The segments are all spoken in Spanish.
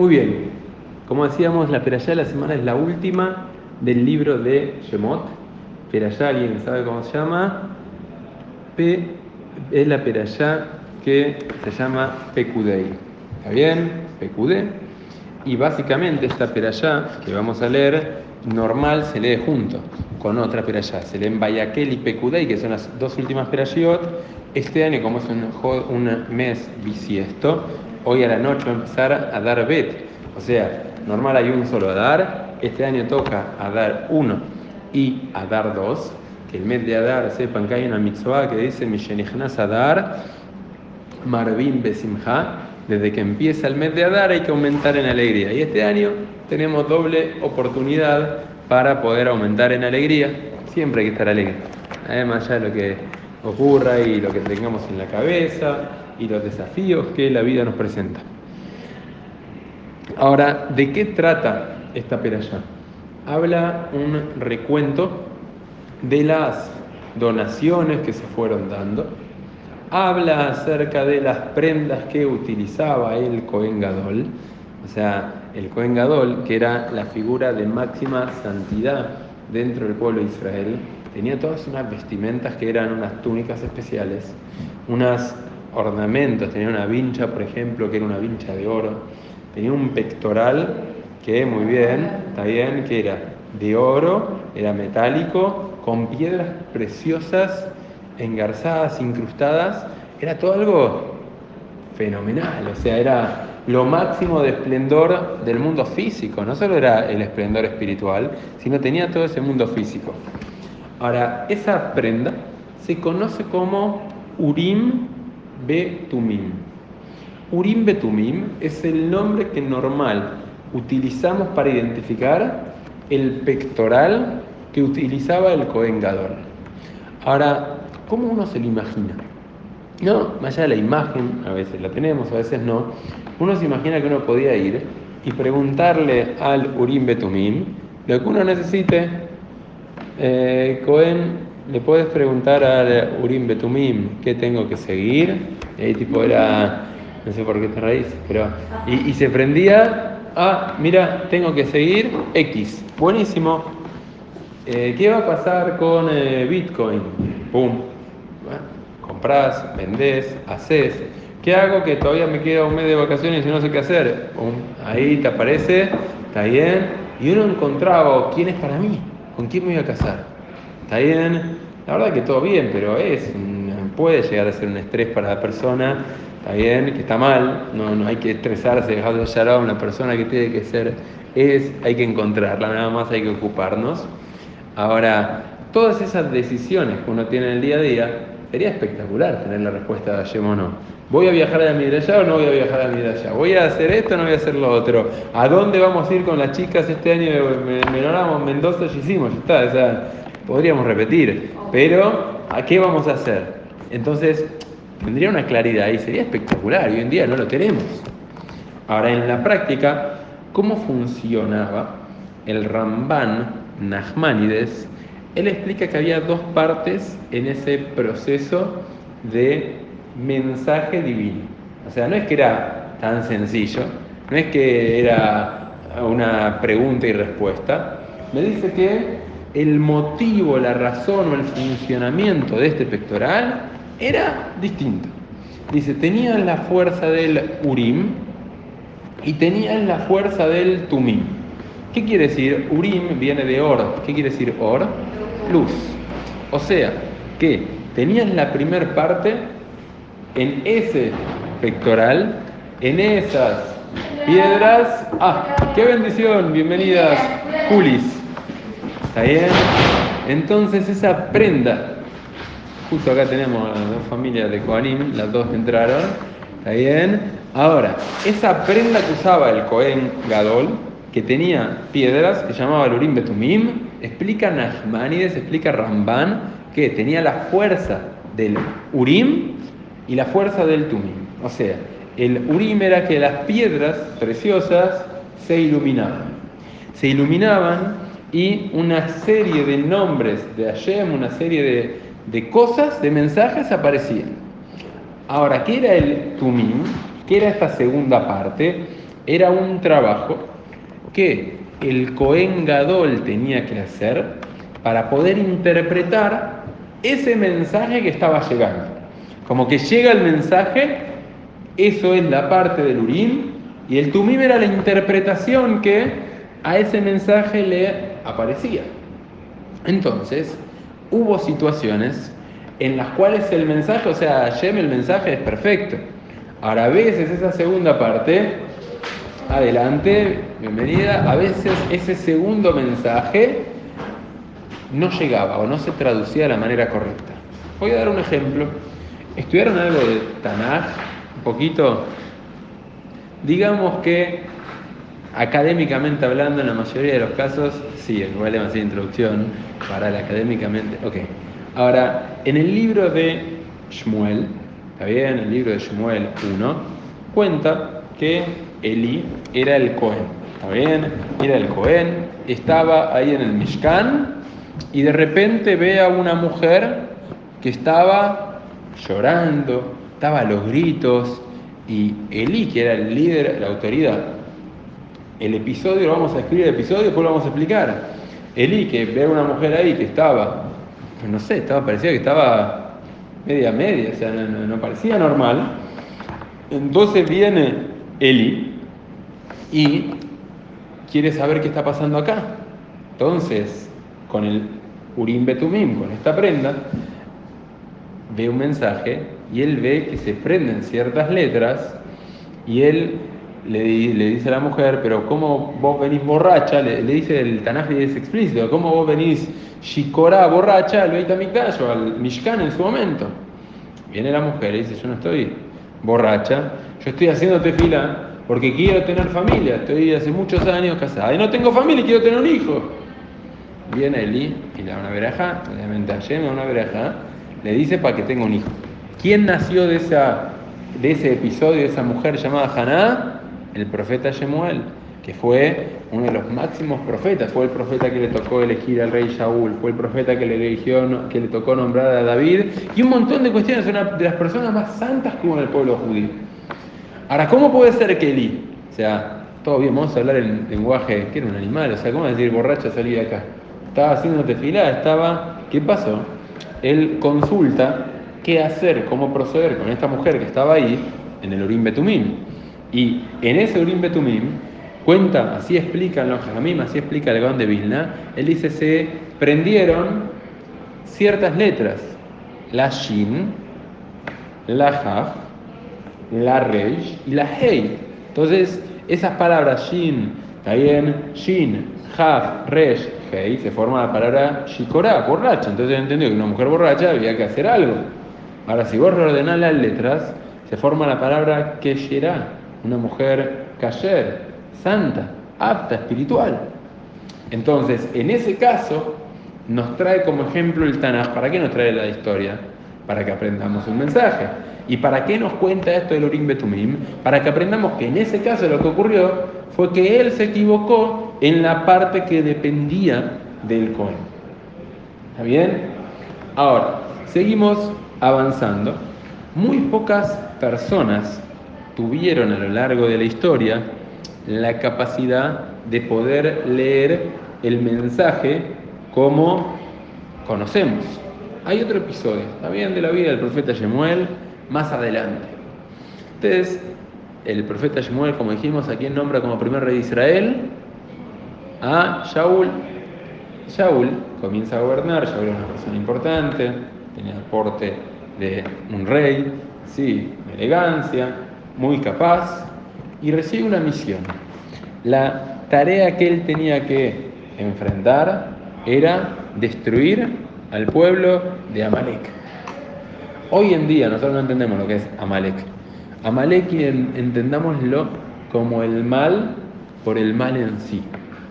Muy bien, como decíamos, la Perayá de la semana es la última del libro de Shemot. Perayá, ¿alguien sabe cómo se llama? P es la Perayá que se llama Pekudei. ¿Está bien? Pekudei. Y básicamente esta Perayá que vamos a leer, normal se lee junto con otra Perayá. Se lee en Bayakel y Pekudei, que son las dos últimas Perayot. Este año, como es un, un mes bisiesto, hoy a la noche va a empezar a dar Bet. O sea, normal hay un solo Adar, este año toca Adar 1 y Adar 2, que el mes de Adar, sepan que hay una mitzvah que dice Mishenichnas Adar, Marvin Besimha, desde que empieza el mes de Adar hay que aumentar en alegría. Y este año tenemos doble oportunidad para poder aumentar en alegría. Siempre hay que estar alegre. Además, ya lo que ocurra y lo que tengamos en la cabeza y los desafíos que la vida nos presenta. Ahora, ¿de qué trata esta peralla? Habla un recuento de las donaciones que se fueron dando. Habla acerca de las prendas que utilizaba el Cohen Gadol, o sea, el Cohen Gadol, que era la figura de máxima santidad dentro del pueblo de Israel, tenía todas unas vestimentas que eran unas túnicas especiales, unos ornamentos, tenía una vincha, por ejemplo, que era una vincha de oro, tenía un pectoral que muy bien, está bien, que era de oro, era metálico, con piedras preciosas, engarzadas, incrustadas, era todo algo fenomenal, o sea, era lo máximo de esplendor del mundo físico, no solo era el esplendor espiritual, sino tenía todo ese mundo físico. Ahora, esa prenda se conoce como Urim Betumim. Urim Betumim es el nombre que normal utilizamos para identificar el pectoral que utilizaba el Cohen Gadol. Ahora, ¿cómo uno se lo imagina? No, más allá de la imagen, a veces la tenemos, a veces no, uno se imagina que uno podía ir y preguntarle al Urim Betumim lo que uno necesite. Eh, Cohen, le puedes preguntar al Urim Betumim qué tengo que seguir. Y ahí tipo era, no sé por qué te raíz, pero. Y, se prendía, ah, mira, tengo que seguir X. Buenísimo. Eh, ¿Qué va a pasar con eh, Bitcoin? Pum. Bueno, compras, vendés, haces. ¿Qué hago? Que todavía me queda un mes de vacaciones y no sé qué hacer. Ahí te aparece, está bien. Y uno encontraba quién es para mí, con quién me voy a casar. Está bien. La verdad que todo bien, pero es puede llegar a ser un estrés para la persona. Está bien, que está mal. No, no hay que estresarse, dejar de a una persona que tiene que ser es, hay que encontrarla, nada más hay que ocuparnos. Ahora, todas esas decisiones que uno tiene en el día a día, sería espectacular tener la respuesta de Hashem no. ¿Voy a viajar a allá o no voy a viajar a allá? ¿Voy a hacer esto o no voy a hacer lo otro? ¿A dónde vamos a ir con las chicas este año? Menoramos Mendoza y hicimos, ya está. O sea, podríamos repetir, pero ¿a qué vamos a hacer? Entonces, tendría una claridad y sería espectacular. Hoy en día no lo tenemos. Ahora, en la práctica, ¿cómo funcionaba el Ramban Nachmanides? Él explica que había dos partes en ese proceso de mensaje divino. O sea, no es que era tan sencillo, no es que era una pregunta y respuesta. Me dice que el motivo, la razón o el funcionamiento de este pectoral era distinto. Dice, tenían la fuerza del Urim y tenían la fuerza del Tumim. ¿Qué quiere decir? Urim viene de Or. ¿Qué quiere decir Or? Luz. O sea, que tenían la primer parte en ese pectoral, en esas piedras. ¡Ah! ¡Qué bendición! Bienvenidas, Julis. ¿Está bien? Entonces esa prenda, justo acá tenemos las dos familias de Koanim, las dos entraron. ¿Está bien? Ahora, esa prenda que usaba el Cohen Gadol, que tenía piedras, que llamaba el Urim Betumim, explica Nachmanides, explica Ramban, que tenía la fuerza del Urim y la fuerza del Tumim. O sea, el Urim era que las piedras preciosas se iluminaban. Se iluminaban y una serie de nombres de Hashem, una serie de, de cosas, de mensajes aparecían. Ahora, ¿qué era el Tumim? ¿Qué era esta segunda parte? era un trabajo que el Cohen Gadol tenía que hacer para poder interpretar ese mensaje que estaba llegando. Como que llega el mensaje, eso es la parte del Urim, y el Tumim era la interpretación que a ese mensaje le aparecía. Entonces, hubo situaciones en las cuales el mensaje, o sea, Hashem el mensaje es perfecto. Ahora, a veces esa segunda parte, adelante, bienvenida, a veces ese segundo mensaje no llegaba o no se traducía de la manera correcta. Voy a dar un ejemplo. ¿Estudiaron algo de Tanaj? Un poquito. Digamos que académicamente hablando, en la mayoría de los casos, sí, igual demasiada introducción para el académicamente. Ok. Ahora, en el libro de Shmuel, ¿está bien? El libro de Shmuel 1, cuenta que Eli era el Cohen, ¿está bien? Era el Cohen, estaba ahí en el Mishkan y de repente ve a una mujer que estaba llorando, estaba a los gritos y Eli, que era el líder, la autoridad, el episodio, lo vamos a escribir el episodio, después lo vamos a explicar. Eli, que ve a una mujer ahí que estaba no sé, estaba, parecía que estaba media media, o sea, no, parecía normal. Entonces viene Eli y quiere saber qué está pasando acá. Entonces, con el Urim Betumim, con esta prenda, ve un mensaje y él ve que se prenden ciertas letras y él le, dice a la mujer, pero ¿cómo vos venís borracha? Le, dice el Tanaj y es explícito, ¿cómo vos venís shikora borracha al Beit HaMikdash o al Mishkan en su momento? Viene la mujer y dice, yo no estoy borracha, yo estoy haciéndote fila porque quiero tener familia, estoy hace muchos años casada y no tengo familia y quiero tener un hijo. Viene Eli y le da una veraja, obviamente ayer me da una veraja, le dice para que tenga un hijo. ¿Quién nació de, esa, de ese episodio, de esa mujer llamada Haná? El profeta Shemuel, que fue uno de los máximos profetas, fue el profeta que le tocó elegir al rey Shaul, fue el profeta que le, eligió, que le tocó nombrar a David, y un montón de cuestiones, una de las personas más santas que hubo en el pueblo judío. Ahora, ¿cómo puede ser que Eli, o sea, todo bien, vamos a hablar en lenguaje, que era un animal, o sea, ¿cómo decir borracha salí de acá? Estaba haciendo tefilá, estaba, ¿qué pasó? Él consulta qué hacer, cómo proceder con esta mujer que estaba ahí en el Urim Betumim. Y en ese Urim Betumim cuenta, así explican los Jamim, así explica el Gaon de Vilna, él dice, se prendieron ciertas letras, la Shin, la Haf, la Reish y la Hei. Entonces, esas palabras Shin, también Shin, Haf, Reish, Hei, se forma la palabra Shikora, borracha. Entonces entendió que una mujer borracha había que hacer algo. Ahora, si vos reordenás las letras, se forma la palabra Kesherah una mujer kasher, santa, apta, espiritual. Entonces, en ese caso, nos trae como ejemplo el Tanaj. ¿Para qué nos trae la historia? Para que aprendamos un mensaje. ¿Y para qué nos cuenta esto del Urim Betumim? Para que aprendamos que en ese caso lo que ocurrió fue que él se equivocó en la parte que dependía del Cohen. ¿Está bien? Ahora, seguimos avanzando. Muy pocas personas tuvieron a lo largo de la historia la capacidad de poder leer el mensaje como conocemos. Hay otro episodio, también de la vida del profeta Shemuel, más adelante. Entonces, el profeta Shemuel, como dijimos, ¿a quién nombra como primer rey de Israel? A Shaul. Shaul comienza a gobernar, Shaul es una persona importante, tenía el porte de un rey, sí, elegancia, muy capaz, y recibe una misión. La tarea que él tenía que enfrentar era destruir al pueblo de Amalek. Hoy en día nosotros no entendemos lo que es Amalek. Amalek entendámoslo como el mal por el mal en sí.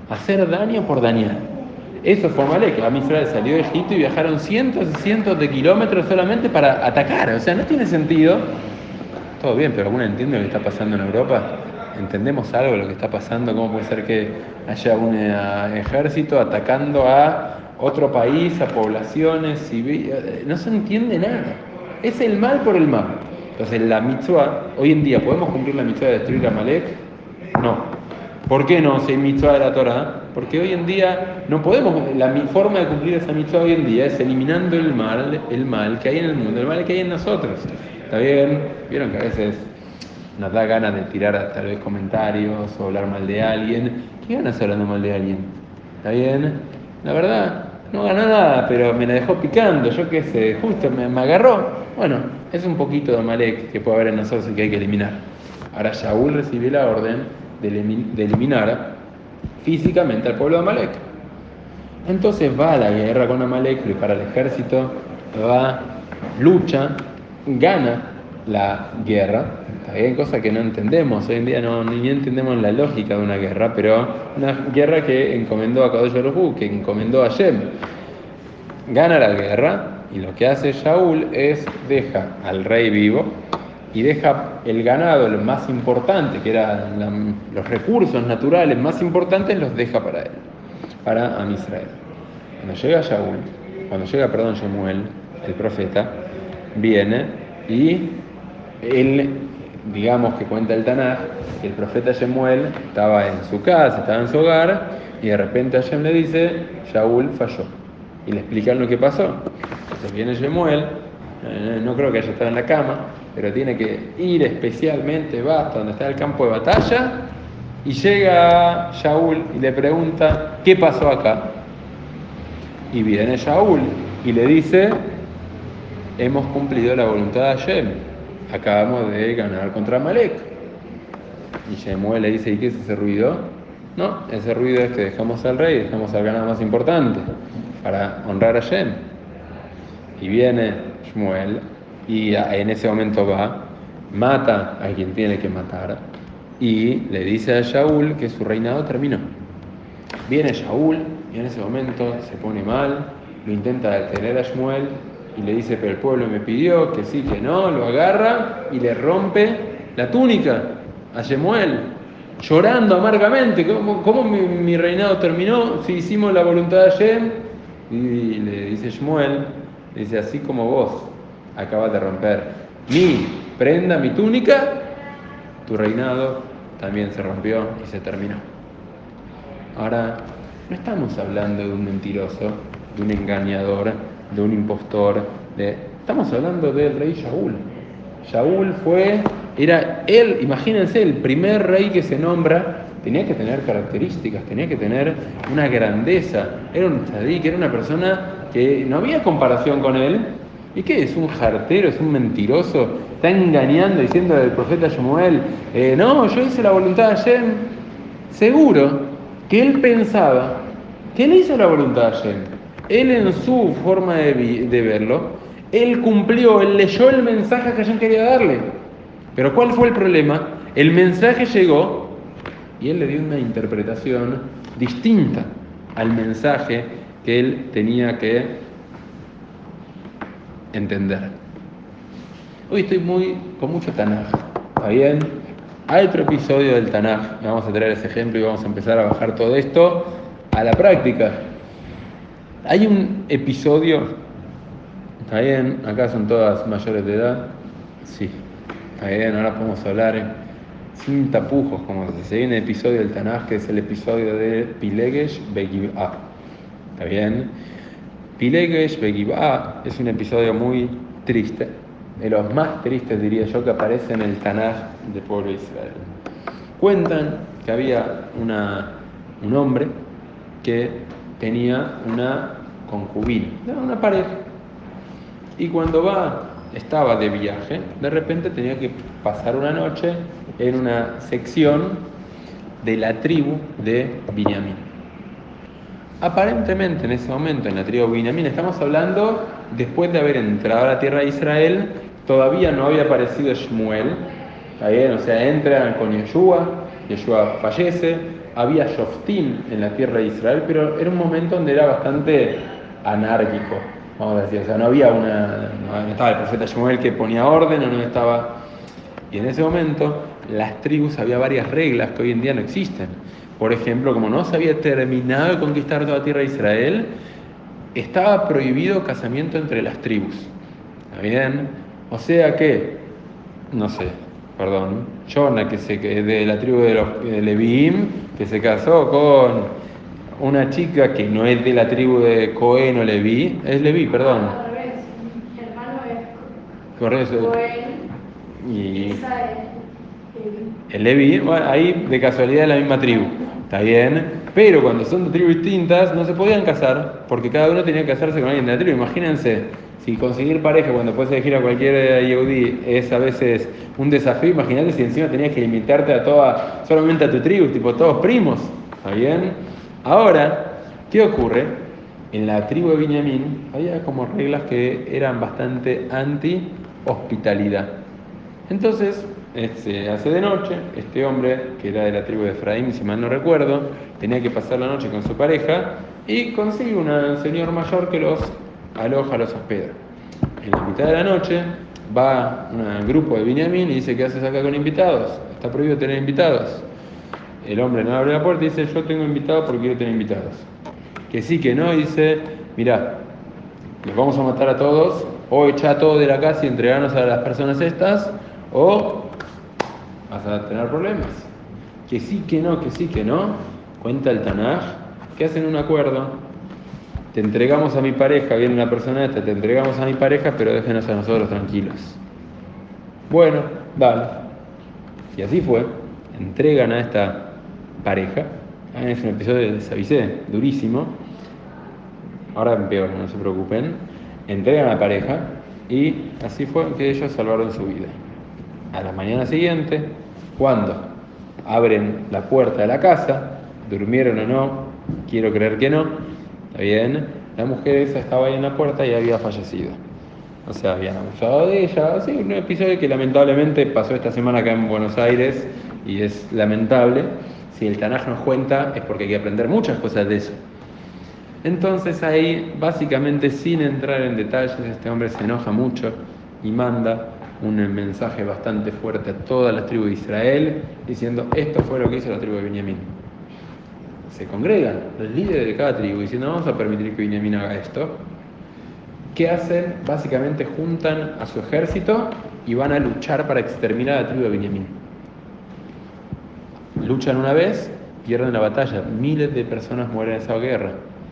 Hacer daño por dañar. Eso fue Amalek. A Israel salió de Egipto y viajaron cientos y cientos de kilómetros solamente para atacar. O sea, no tiene sentido todo bien, pero ¿alguno entiende lo que está pasando en Europa? ¿Entendemos algo de lo que está pasando? ¿Cómo puede ser que haya un eh, ejército atacando a otro país, a poblaciones civiles? No se entiende nada. Es el mal por el mal. Entonces, la mitzvah, hoy en día, ¿podemos cumplir la mitzvah de destruir a Malek? No. ¿Por qué no? Si hay mitzvah de la Torah. Porque hoy en día no podemos, la forma de cumplir esa mitzvah hoy en día es eliminando el mal, el mal que hay en el mundo, el mal que hay en nosotros. ¿Está bien? Vieron que a veces nos da ganas de tirar tal vez comentarios o hablar mal de alguien. ¿Qué ganas hablando mal de alguien? ¿Está bien? La verdad, no ganó nada, pero me la dejó picando, yo qué sé, justo me, me agarró. Bueno, es un poquito de Malek que puede haber en nosotros y que hay que eliminar. Ahora Shaul recibió la orden de eliminar físicamente al pueblo de Amalek. Entonces va a la guerra con Amalek, prepara el ejército, va, lucha, gana la guerra. Hay cosas que no entendemos, hoy en día no, ni entendemos la lógica de una guerra, pero una guerra que encomendó a Kadosh Baruj que encomendó a Shem. Gana la guerra y lo que hace Shaul es deja al rey vivo y deja el ganado, lo más importante, que eran los recursos naturales más importantes, los deja para él, para Amisrael. Cuando llega Shaul, cuando llega, perdón, Shemuel, el profeta, viene y él, digamos que cuenta el Tanaj, el profeta Shemuel estaba en su casa, estaba en su hogar, y de repente Hashem le dice, Shaul falló. Y le explican lo que pasó. Entonces viene Shemuel, eh, no creo que haya estado en la cama, pero tiene que ir especialmente, va hasta donde está el campo de batalla, y llega Shaul y le pregunta, ¿qué pasó acá? Y viene Shaul y le dice, hemos cumplido la voluntad de Hashem, acabamos de ganar contra Malek. Y Shemuel le dice, ¿y qué es ese ruido? No, ese ruido es que dejamos al rey, dejamos al ganado más importante para honrar a Shem. Y viene Shmuel y en ese momento va, mata a quien tiene que matar y le dice a Shaul que su reinado terminó. Viene Shaul y en ese momento se pone mal, lo intenta detener a Shmuel y le dice, pero el pueblo me pidió que sí, que no, lo agarra y le rompe la túnica a Shmuel, llorando amargamente, ¿cómo, mi, reinado terminó si hicimos la voluntad de Hashem? Y le dice Shmuel, dice, así como vos acabas de romper mi prenda, mi túnica, tu reinado también se rompió y se terminó. Ahora, no estamos hablando de un mentiroso, de un engañador, de un impostor, de... estamos hablando del rey Shaul. Shaul fue, era él, imagínense, el primer rey que se nombra, tenía que tener características, tenía que tener una grandeza, era un tzadik, era una persona que no había comparación con él, ¿Y qué es? ¿Un jartero? ¿Es un mentiroso? ¿Está engañando diciendo al profeta Samuel, eh, no, yo hice la voluntad de Hashem? Seguro que él pensaba que él hizo la voluntad de Hashem. Él en su forma de, verlo, él cumplió, él leyó el mensaje que Hashem quería darle. Pero ¿cuál fue el problema? El mensaje llegó y él le dio una interpretación distinta al mensaje que él tenía que entender. Hoy estoy muy con mucho Tanaj, ¿está bien? Hay otro episodio del Tanaj, vamos a traer ese ejemplo y vamos a empezar a bajar todo esto a la práctica. Hay un episodio, ¿está bien? Acá son todas mayores de edad, sí, está bien, ahora podemos hablar sin tapujos, como se dice. Hay un episodio del Tanaj que es el episodio de Pilegesh Begib'a, ¿está bien? Pilegesh Begibá es un episodio muy triste, de los más tristes diría yo que aparece en el Tanaj del pueblo de Israel. Cuentan que había una, un hombre que tenía una concubina, una pareja, y cuando va, estaba de viaje, de repente tenía que pasar una noche en una sección de la tribu de Binyamin. Aparentemente en ese momento en la tribu Binyamin, estamos hablando después de haber entrado a la tierra de Israel, todavía no había aparecido Shmuel, o sea, entra con Yeshua, Yeshua fallece, había Shoftim en la tierra de Israel, pero era un momento donde era bastante anárquico, vamos a decir, o sea, no había una, no estaba el profeta Shmuel que ponía orden, o no estaba... Y en ese momento las tribus había varias reglas que hoy en día no existen. Por ejemplo, como no se había terminado de conquistar toda la tierra de Israel, estaba prohibido casamiento entre las tribus. ¿Está bien? O sea que, no sé, perdón, Jonah, que se, de la tribu de los de Leviim, que se casó con una chica que no es de la tribu de Cohen o Leví, es Leví, perdón. Al revés, mi hermano es Por eso. Cohen, Y el Leví, bueno, ahí de casualidad es la misma tribu, está bien. Pero cuando son de tribus distintas no se podían casar, porque cada uno tenía que casarse con alguien de la tribu. Imagínense, si conseguir pareja cuando puedes elegir a cualquier Yehudi es a veces un desafío, imagínate si encima tenías que limitarte a toda, solamente a tu tribu, tipo todos primos, ¿está bien? Ahora, ¿qué ocurre? En la tribu de Benjamín había como reglas que eran bastante anti-hospitalidad. Entonces, eh, se hace de noche, este hombre, que era de la tribu de Efraín, si mal no recuerdo, tenía que pasar la noche con su pareja y consigue un señor mayor que los aloja, los hospeda. En la mitad de la noche va un grupo de Benjamín y dice, ¿qué haces acá con invitados? Está prohibido tener invitados. El hombre no abre la puerta y dice, yo tengo invitados porque quiero tener invitados. Que sí, que no, y dice, mirá, los vamos a matar a todos, o echar todo de la casa y entregarnos a las personas estas, o vas a tener problemas. Que sí, que no, que sí, que no, cuenta el Tanaj, que hacen un acuerdo. Te entregamos a mi pareja, viene una persona esta, te entregamos a mi pareja, pero déjenos a nosotros tranquilos. Bueno, dale. Y así fue. Entregan a esta pareja. Ah, Es un episodio de desavisé, durísimo. Ahora peor, no se preocupen. Entregan a la pareja y así fue que ellos salvaron su vida. A la mañana siguiente, cuando abren la puerta de la casa, durmieron o no, quiero creer que no, está bien, la mujer esa estaba ahí en la puerta y había fallecido. O sea, habían abusado de ella. Sí, un episodio que lamentablemente pasó esta semana acá en Buenos Aires y es lamentable. Si el Tanaj nos cuenta es porque hay que aprender muchas cosas de eso. Entonces ahí, básicamente sin entrar en detalles, este hombre se enoja mucho y manda un mensaje bastante fuerte a toda la tribu de Israel diciendo esto fue lo que hizo la tribu de Benjamín. Se congregan los líderes de cada tribu diciendo vamos a permitir que Benjamín haga esto. ¿Qué hacen? Básicamente juntan a su ejército y van a luchar para exterminar a la tribu de Benjamín. Luchan una vez, pierden la batalla, miles de personas mueren en esa guerra.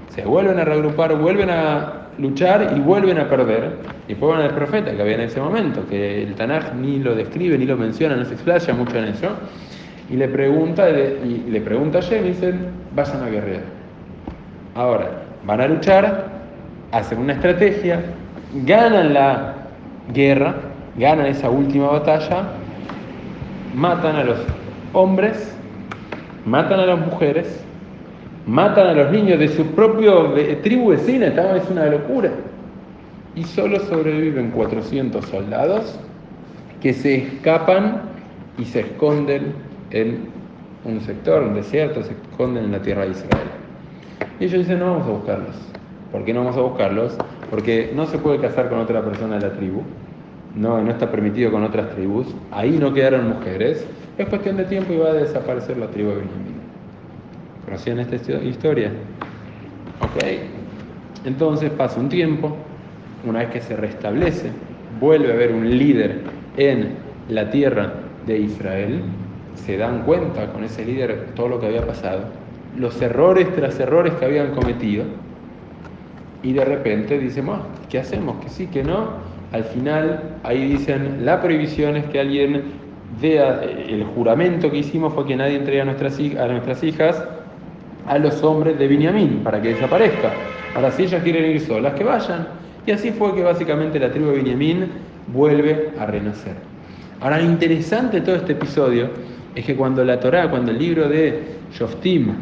Se vuelven a reagrupar, vuelven a luchar y vuelven a perder. Y van al profeta que había en ese momento, que el Tanaj ni lo describe ni lo menciona, no se explaya mucho en eso. Y le pregunta, y le pregunta a Shem y dicen, vayan a guerrear. Ahora, van a luchar, hacen una estrategia, ganan la guerra, ganan esa última batalla, matan a los hombres, matan a las mujeres, matan a los niños de su propio de- tribu vecina, es una locura. Y solo sobreviven 400 soldados que se escapan y se esconden en un sector, un desierto, se esconden en la tierra de Israel. Y ellos dicen, no vamos a buscarlos. ¿Por qué no vamos a buscarlos? Porque no se puede casar con otra persona de la tribu, no, no está permitido con otras tribus, ahí no quedaron mujeres, es cuestión de tiempo y va a desaparecer la tribu de Benjamín. ¿Conocían esta histo- historia? Ok. Entonces pasa un tiempo, una vez que se restablece, vuelve a haber un líder en la tierra de Israel, se dan cuenta con ese líder todo lo que había pasado, los errores tras errores que habían cometido, y de repente dicen, "Ah, ¿qué hacemos? Que sí, que no. Al final, ahí dicen, la prohibición es que alguien vea, eh, el juramento que hicimos fue que nadie entregue a nuestras hijas a los hombres de Benjamín para que desaparezca. Ahora, si ellas quieren ir solas, que vayan. Y así fue que básicamente la tribu de Benjamín vuelve a renacer. Ahora, lo interesante de todo este episodio es que cuando la Torá, cuando el libro de Shoftim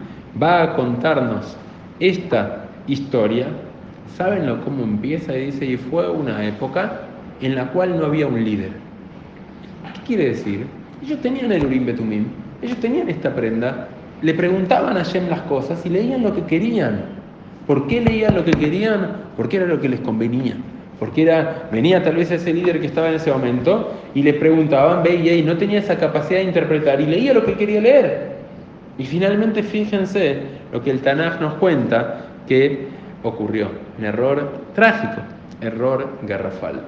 va a contarnos esta historia, ¿saben lo cómo empieza? Y dice, y fue una época en la cual no había un líder. ¿Qué quiere decir? Ellos tenían el Urim Betumim, ellos tenían esta prenda, le preguntaban a Shem las cosas y leían lo que querían. ¿Por qué leían lo que querían? Porque era lo que les convenía. Porque era, venía tal vez ese líder que estaba en ese momento y le preguntaban, veía y no tenía esa capacidad de interpretar y leía lo que quería leer. Y finalmente fíjense lo que el Tanaj nos cuenta que ocurrió, un error trágico, error garrafal.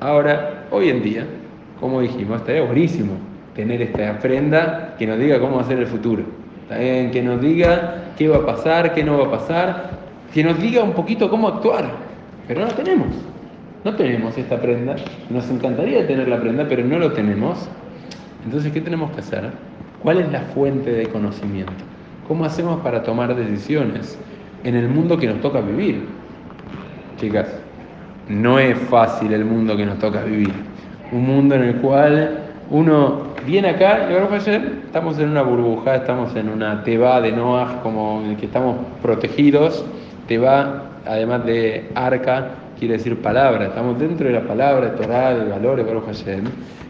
Ahora, hoy en día, como dijimos, estaría buenísimo tener esta prenda que nos diga cómo va a ser el futuro. ¿Está bien? Que nos diga qué va a pasar, qué no va a pasar, que nos diga un poquito cómo actuar. Pero no tenemos. No tenemos esta prenda. Nos encantaría tener la prenda, pero no lo tenemos. Entonces, ¿qué tenemos que hacer? ¿Cuál es la fuente de conocimiento? ¿Cómo hacemos para tomar decisiones en el mundo que nos toca vivir? Chicas, no es fácil el mundo que nos toca vivir. Un mundo en el cual uno viene acá y ahora estamos en una burbuja, estamos en una teba de Noah, como en el que estamos protegidos. Teba, además de arca, quiere decir palabra. Estamos dentro de la palabra, de Torah, de valores, Baruch Hashem.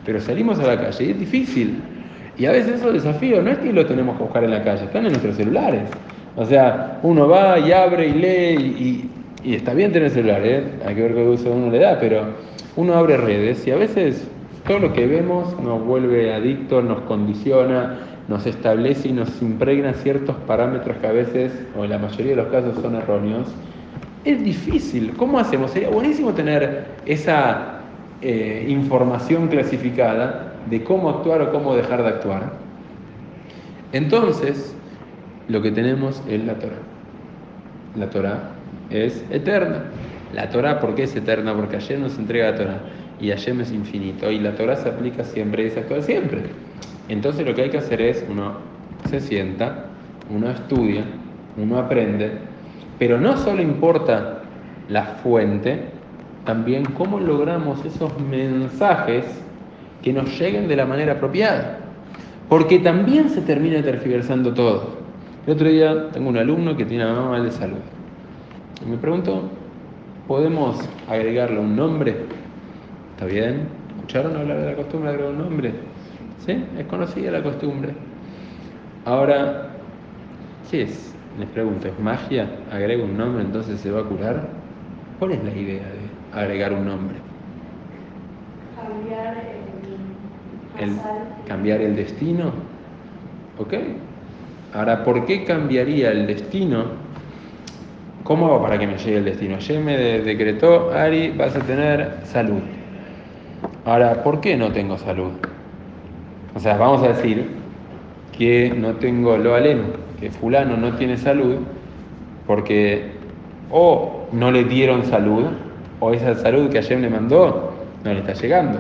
Pero salimos a la calle y es difícil. Y a veces esos desafíos no es que lo tenemos que buscar en la calle, están en nuestros celulares. O sea, uno va y abre y lee y, está bien tener celular, ¿eh? hay que ver qué uso uno le da, pero uno abre redes y a veces todo lo que vemos nos vuelve adictos, nos condiciona, nos establece y nos impregna ciertos parámetros que a veces, o en la mayoría de los casos, son erróneos. Es difícil. ¿Cómo hacemos? Sería buenísimo tener esa eh, información clasificada de cómo actuar o cómo dejar de actuar. Entonces, lo que tenemos es la Torah. La Torah es eterna. La Torah, ¿por qué es eterna? Porque ayer nos entrega la Torah y Hashem es infinito y la Torah se aplica siempre y se actúa siempre. Entonces lo que hay que hacer es, uno se sienta, uno estudia, uno aprende, pero no solo importa la fuente, también cómo logramos esos mensajes que nos lleguen de la manera apropiada. Porque también se termina tergiversando todo. El otro día tengo un alumno que tiene una mamá mal de salud. Y me pregunto, ¿podemos agregarle un nombre ¿Está bien? ¿Escucharon hablar de la costumbre de agregar un nombre? ¿Sí? Es conocida la costumbre. Ahora, ¿qué es? Les pregunto, ¿es magia? ¿Agrego un nombre entonces se va a curar? ¿Cuál es la idea de agregar un nombre? Cambiar el, el cambiar el destino. ¿Ok? Ahora, ¿por qué cambiaría el destino? ¿Cómo hago para que me llegue el destino? Ayer me decretó, Ari, vas a tener salud. Ahora, ¿por qué no tengo salud? O sea, vamos a decir que no tengo lo aleno, que fulano no tiene salud porque o no le dieron salud o esa salud que ayer le mandó no le está llegando.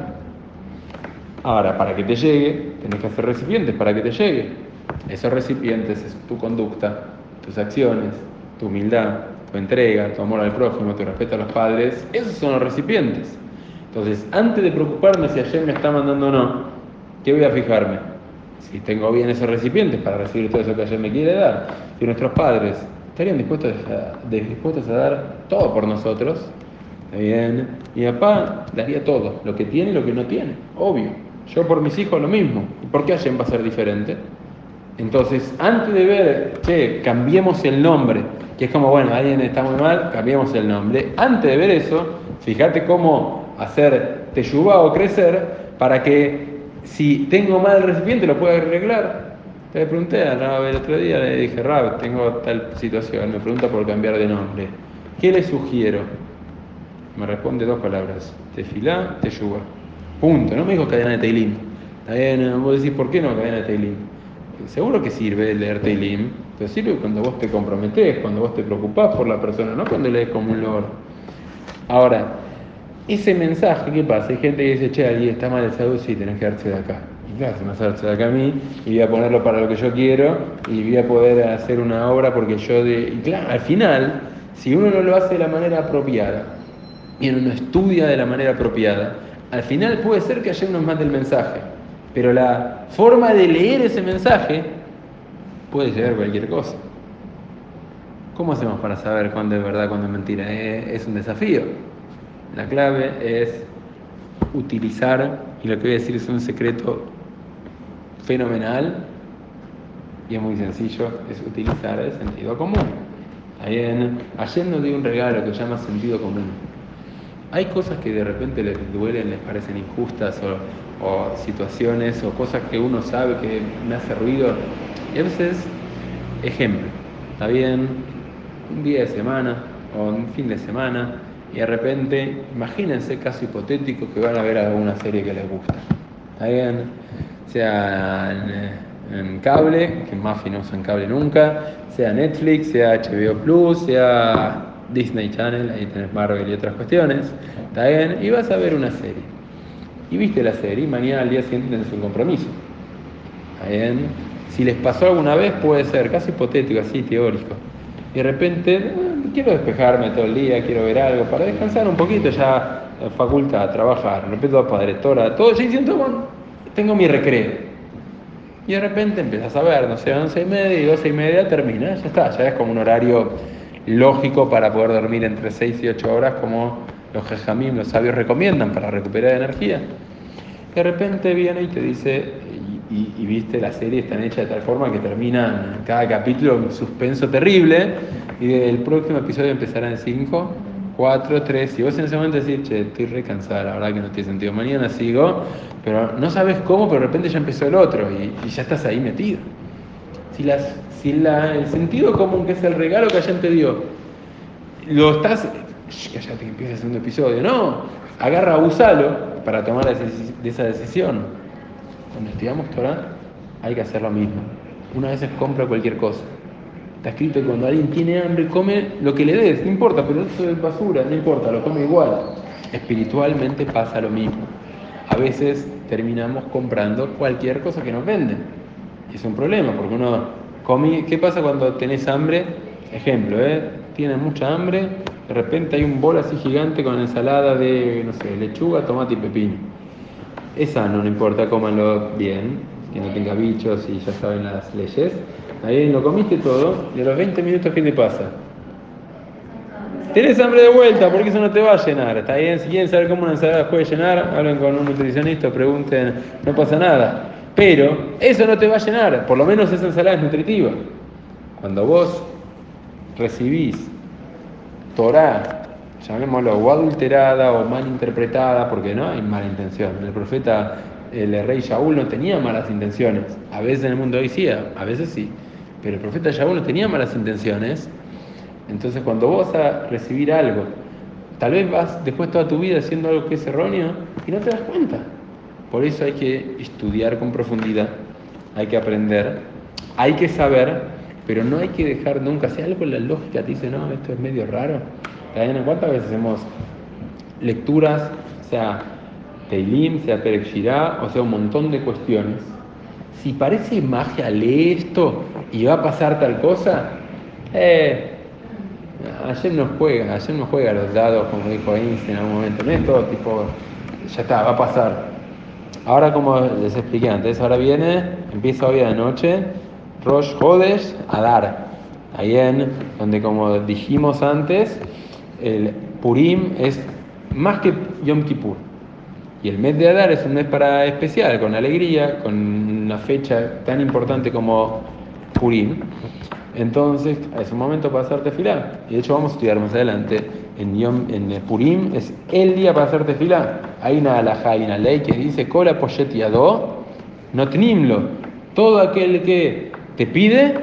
Ahora, para que te llegue, tenés que hacer recipientes para que te llegue. Esos recipientes es tu conducta, tus acciones, tu humildad, tu entrega, tu amor al prójimo, tu respeto a los padres. Esos son los recipientes. Entonces, antes de preocuparme si ayer me está mandando o no, ¿qué voy a fijarme? Si tengo bien esos recipientes para recibir todo eso que ayer me quiere dar, si nuestros padres estarían dispuestos a, dar todo por nosotros, bien, y papá daría todo, lo que tiene y lo que no tiene, obvio. Yo por mis hijos lo mismo. ¿Y por qué ayer va a ser diferente? Entonces, antes de ver, che, cambiemos el nombre, que es como, bueno, alguien está muy mal, cambiemos el nombre. Antes de ver eso, fíjate cómo hacer teyubá o crecer para que si tengo mal recipiente lo pueda arreglar. Le pregunté a Rab el otro día, le dije, Rab, tengo tal situación, me pregunta por cambiar de nombre. ¿Qué le sugiero? Me responde dos palabras, tefilá, teyubá. Punto, no me dijo cadena de Teilim. Está bien, vos decís, ¿por qué no cadena de Teilim? Seguro que sirve leer Teilim, pero sirve cuando vos te comprometés, cuando vos te preocupás por la persona, no cuando lees como un loro. Ahora, ese mensaje, ¿qué pasa? Hay gente que dice, che, ahí está mal de salud, sí, tenés que darse de acá. Y claro, se me darse de acá a mí, y voy a ponerlo para lo que yo quiero, y voy a poder hacer una obra porque yo de... Y claro, al final, si uno no lo hace de la manera apropiada, y uno no estudia de la manera apropiada, al final puede ser que haya unos más del mensaje, pero la forma de leer ese mensaje puede llegar cualquier cosa. ¿Cómo hacemos para saber cuándo es verdad, cuándo es mentira? Es un desafío. La clave es utilizar, y lo que voy a decir es un secreto fenomenal, y es muy sencillo, es utilizar el sentido común. Ayer, ayer nos dio un regalo que se llama sentido común. Hay cosas que de repente les duelen, les parecen injustas, o, o situaciones, o cosas que uno sabe que me hace ruido. Y a veces, ejemplo, está bien, un día de semana o un fin de semana, y de repente, imagínense caso hipotético que van a ver alguna serie que les gusta. ¿Está bien? Sea en, cable, que Muffy no usa en cable nunca, sea Netflix, sea HBO Plus, sea Disney Channel, ahí tenés Marvel y otras cuestiones. ¿Está bien? Y vas a ver una serie. Y viste la serie y mañana al día siguiente tenés un compromiso. ¿Está bien? Si les pasó alguna vez, puede ser casi hipotético, así teórico. Y de repente, eh, quiero despejarme todo el día, quiero ver algo, para descansar un poquito, ya eh, facultad, trabajar, va para directora, todo, ya diciendo, bueno, tengo mi recreo. Y de repente empiezas a ver, no sé, 11 y media y 12 y media termina, ya está, ya es como un horario lógico para poder dormir entre 6 y 8 horas como los jejamim, los sabios recomiendan para recuperar energía. De repente viene y te dice, y, viste, la serie están hecha de tal forma que termina cada capítulo un suspenso terrible y el próximo episodio empezará en 5, 4, 3 y vos en ese momento decís, che, estoy re cansada, la verdad que no tiene sentido, mañana sigo, pero no sabes cómo, pero de repente ya empezó el otro y, ya estás ahí metido. Si, las, si la- el sentido común que es el regalo que Hashem te dio, lo estás. Callate que empieza el segundo episodio. No, agarra, usalo para tomar esa decisión. Cuando estudiamos Torah, hay que hacer lo mismo. Una vez compra cualquier cosa. Está escrito que cuando alguien tiene hambre, come lo que le des, no importa, pero eso es basura, no importa, lo come igual. Espiritualmente pasa lo mismo. A veces terminamos comprando cualquier cosa que nos venden. Y es un problema, porque uno come. ¿Qué pasa cuando tenés hambre? Ejemplo, ¿eh? Tienes mucha hambre, de repente hay un bol así gigante con ensalada de, no sé, lechuga, tomate y pepino. Es sano, no importa, cómanlo bien, que no tenga bichos y ya saben las leyes. Ahí lo comiste todo, y a los 20 minutos, ¿qué te pasa? Tenés hambre de vuelta, porque eso no te va a llenar. Está bien, si quieren saber cómo una ensalada puede llenar, hablen con un nutricionista, pregunten, no pasa nada. Pero eso no te va a llenar, por lo menos esa ensalada es nutritiva. Cuando vos recibís Torah, llamémoslo, o adulterada o mal interpretada, porque no hay mala intención. El profeta, el rey Shaul no tenía malas intenciones. A veces en el mundo hoy sí, a veces sí. Pero el profeta Shaul no tenía malas intenciones. Entonces cuando vos vas a recibir algo, tal vez vas después toda tu vida haciendo algo que es erróneo y no te das cuenta. Por eso hay que estudiar con profundidad, hay que aprender, hay que saber, pero no hay que dejar nunca, si algo en la lógica te dice, no, esto es medio raro. ¿Saben ¿Cuántas veces hacemos lecturas, sea Teilim, sea Perek Shirah, o sea un montón de cuestiones? Si parece magia, lee esto y va a pasar tal cosa, eh, ayer no juega, ayer no juega a los dados, como dijo Einstein en algún momento, no es todo tipo, ya está, va a pasar. Ahora, como les expliqué antes, ahora viene, empieza hoy a la noche, Rosh Hodesh Adar, ahí en donde, como dijimos antes, el Purim es más que Yom Kippur. Y el mes de Adar es un mes para especial, con alegría, con una fecha tan importante como Purim. Entonces, es un momento para hacer tefilá. Y de hecho vamos a estudiar más adelante. En, Yom, en Purim es el día para hacer tefilá. Hay una alajá, hay una ley que dice, Kola poshet yado, no tenimlo. Todo aquel que te pide,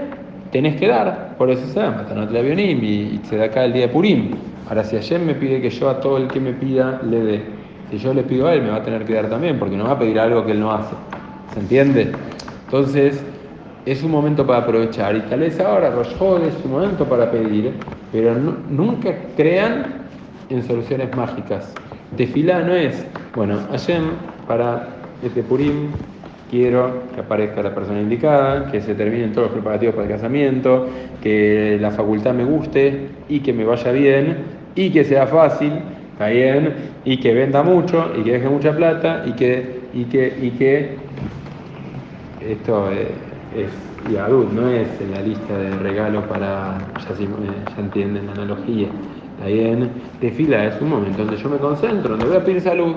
tenés que dar. Por eso se llama Matanot Leavionim y, y se da acá el día de Purim. Ahora, si ayer me pide que yo a todo el que me pida le dé, si yo le pido a él, me va a tener que dar también, porque no va a pedir algo que él no hace. ¿Se entiende? Entonces, es un momento para aprovechar y tal vez ahora Rosh es un momento para pedir, pero nu- nunca crean en soluciones mágicas. Tefilá no es, bueno, Hashem, para este Purim quiero que aparezca la persona indicada, que se terminen todos los preparativos para el casamiento, que la facultad me guste y que me vaya bien y que sea fácil, está bien, y que venda mucho y que deje mucha plata y que, y que, y que esto es Yahud, no es en la lista de regalo para, ya, si- eh, entienden la analogía. Está bien, tefila es un momento donde yo me concentro, donde voy a pedir salud.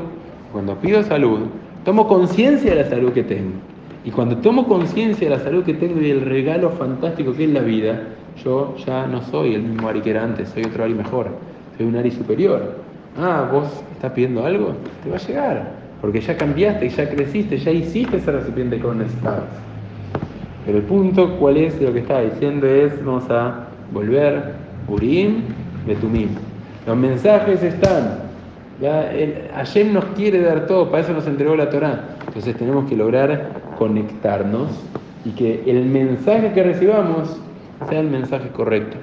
Cuando pido salud, tomo conciencia de la salud que tengo. Y cuando tomo conciencia de la salud que tengo y el regalo fantástico que es la vida, yo ya no soy el mismo Ari que era antes, soy otro Ari mejor, soy un Ari superior. Ah, vos estás pidiendo algo, te va a llegar, porque ya cambiaste, ya creciste, ya hiciste ese recipiente que necesitabas. Pero el punto, ¿cuál es? Lo que estaba diciendo es, vamos a volver, Urim, Betumim. Los mensajes están. Ya, el, nos quiere dar todo, para eso nos entregó la Torah. Entonces tenemos que lograr conectarnos y que el mensaje que recibamos sea el mensaje correcto.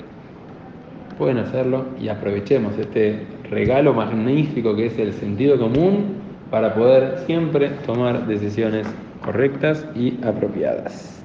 Pueden hacerlo y aprovechemos este regalo magnífico que es el sentido común para poder siempre tomar decisiones correctas y apropiadas.